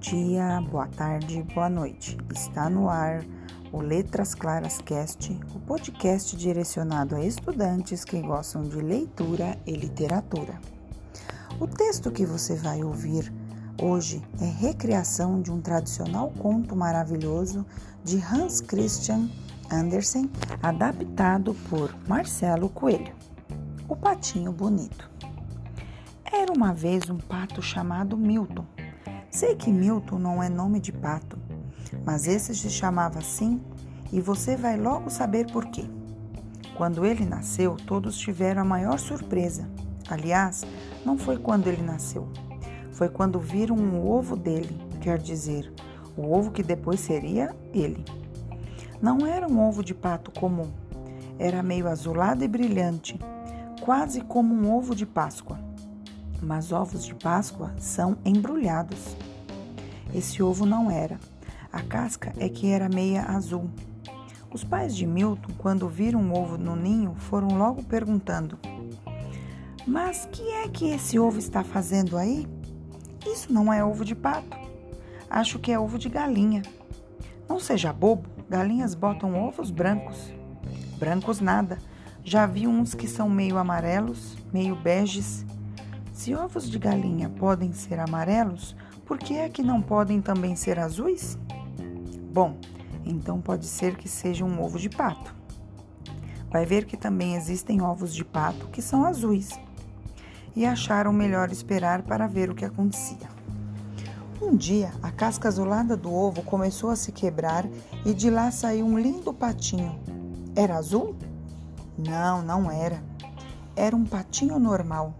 dia, boa tarde, boa noite. Está no ar o Letras Claras Cast, o podcast direcionado a estudantes que gostam de leitura e literatura. O texto que você vai ouvir hoje é recriação de um tradicional conto maravilhoso de Hans Christian Andersen, adaptado por Marcelo Coelho. O Patinho Bonito. Era uma vez um pato chamado Milton Sei que Milton não é nome de pato, mas esse se chamava assim e você vai logo saber por quê. Quando ele nasceu, todos tiveram a maior surpresa. Aliás, não foi quando ele nasceu, foi quando viram o ovo dele, quer dizer, o ovo que depois seria ele. Não era um ovo de pato comum, era meio azulado e brilhante, quase como um ovo de Páscoa mas ovos de Páscoa são embrulhados. Esse ovo não era. A casca é que era meia azul. Os pais de Milton, quando viram o ovo no ninho, foram logo perguntando: Mas que é que esse ovo está fazendo aí? Isso não é ovo de pato. Acho que é ovo de galinha. Não seja bobo, galinhas botam ovos brancos. Brancos nada. Já vi uns que são meio amarelos, meio beges se ovos de galinha podem ser amarelos, por que é que não podem também ser azuis? Bom, então pode ser que seja um ovo de pato. Vai ver que também existem ovos de pato que são azuis. E acharam melhor esperar para ver o que acontecia. Um dia, a casca azulada do ovo começou a se quebrar e de lá saiu um lindo patinho. Era azul? Não, não era. Era um patinho normal,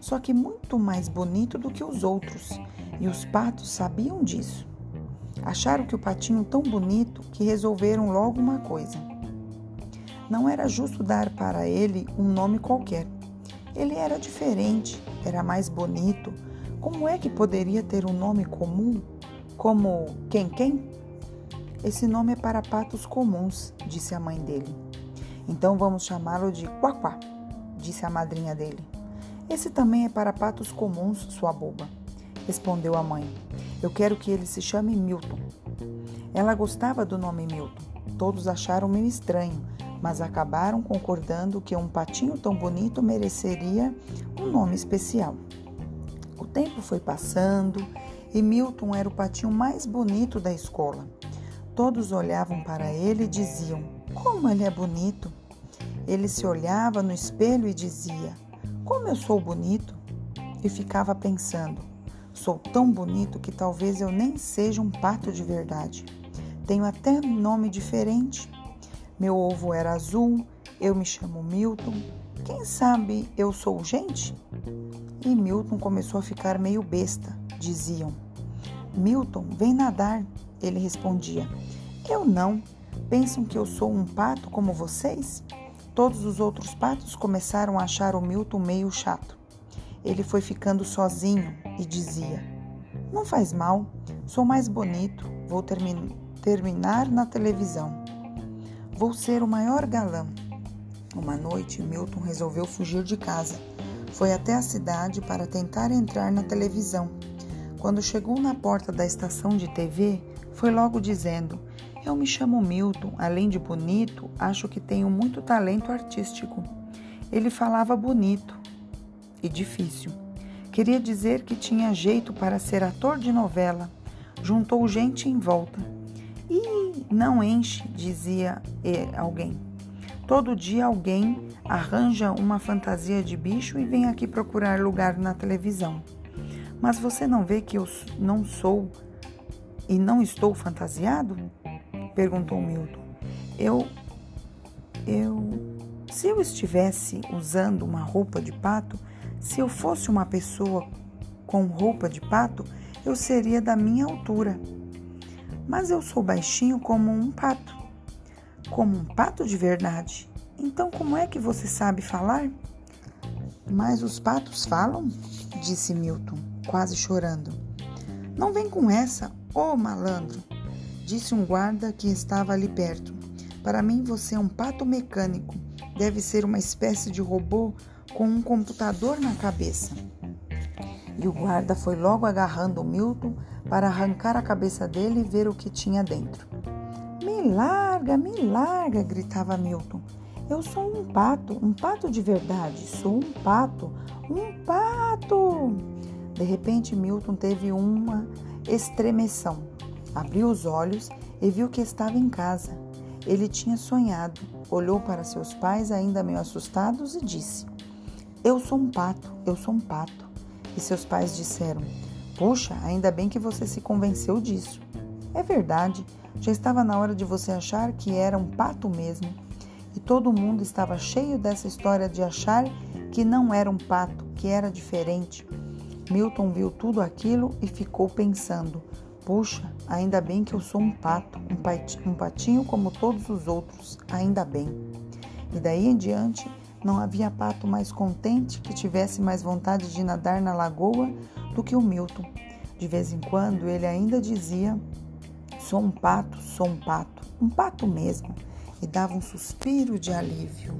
só que muito mais bonito do que os outros, e os patos sabiam disso. Acharam que o patinho tão bonito que resolveram logo uma coisa. Não era justo dar para ele um nome qualquer. Ele era diferente, era mais bonito. Como é que poderia ter um nome comum, como quem quem? Esse nome é para patos comuns, disse a mãe dele. Então vamos chamá-lo de Quaquá, disse a madrinha dele. Esse também é para patos comuns, sua boba, respondeu a mãe. Eu quero que ele se chame Milton. Ela gostava do nome Milton. Todos acharam meio estranho, mas acabaram concordando que um patinho tão bonito mereceria um nome especial. O tempo foi passando e Milton era o patinho mais bonito da escola. Todos olhavam para ele e diziam: Como ele é bonito! Ele se olhava no espelho e dizia: como eu sou bonito! E ficava pensando: sou tão bonito que talvez eu nem seja um pato de verdade. Tenho até nome diferente. Meu ovo era azul, eu me chamo Milton. Quem sabe eu sou gente? E Milton começou a ficar meio besta. Diziam: Milton, vem nadar. Ele respondia: Eu não. Pensam que eu sou um pato como vocês? Todos os outros patos começaram a achar o Milton meio chato. Ele foi ficando sozinho e dizia: Não faz mal, sou mais bonito, vou termi terminar na televisão. Vou ser o maior galã. Uma noite, Milton resolveu fugir de casa. Foi até a cidade para tentar entrar na televisão. Quando chegou na porta da estação de TV, foi logo dizendo: eu me chamo Milton, além de bonito, acho que tenho muito talento artístico. Ele falava bonito e difícil. Queria dizer que tinha jeito para ser ator de novela. Juntou gente em volta. E não enche, dizia alguém. Todo dia alguém arranja uma fantasia de bicho e vem aqui procurar lugar na televisão. Mas você não vê que eu não sou e não estou fantasiado? Perguntou Milton. Eu. Eu. Se eu estivesse usando uma roupa de pato, se eu fosse uma pessoa com roupa de pato, eu seria da minha altura. Mas eu sou baixinho como um pato. Como um pato de verdade. Então, como é que você sabe falar? Mas os patos falam? disse Milton, quase chorando. Não vem com essa, ô oh, malandro disse um guarda que estava ali perto. Para mim, você é um pato mecânico. Deve ser uma espécie de robô com um computador na cabeça. E o guarda foi logo agarrando o Milton para arrancar a cabeça dele e ver o que tinha dentro. Me larga, me larga! gritava Milton. Eu sou um pato, um pato de verdade. Sou um pato, um pato! De repente, Milton teve uma estremeção. Abriu os olhos e viu que estava em casa. Ele tinha sonhado, olhou para seus pais, ainda meio assustados, e disse: Eu sou um pato, eu sou um pato. E seus pais disseram: Puxa, ainda bem que você se convenceu disso. É verdade, já estava na hora de você achar que era um pato mesmo. E todo mundo estava cheio dessa história de achar que não era um pato, que era diferente. Milton viu tudo aquilo e ficou pensando: Puxa, ainda bem que eu sou um pato, um patinho como todos os outros, ainda bem. E daí em diante, não havia pato mais contente que tivesse mais vontade de nadar na lagoa do que o Milton. De vez em quando ele ainda dizia: Sou um pato, sou um pato, um pato mesmo, e dava um suspiro de alívio.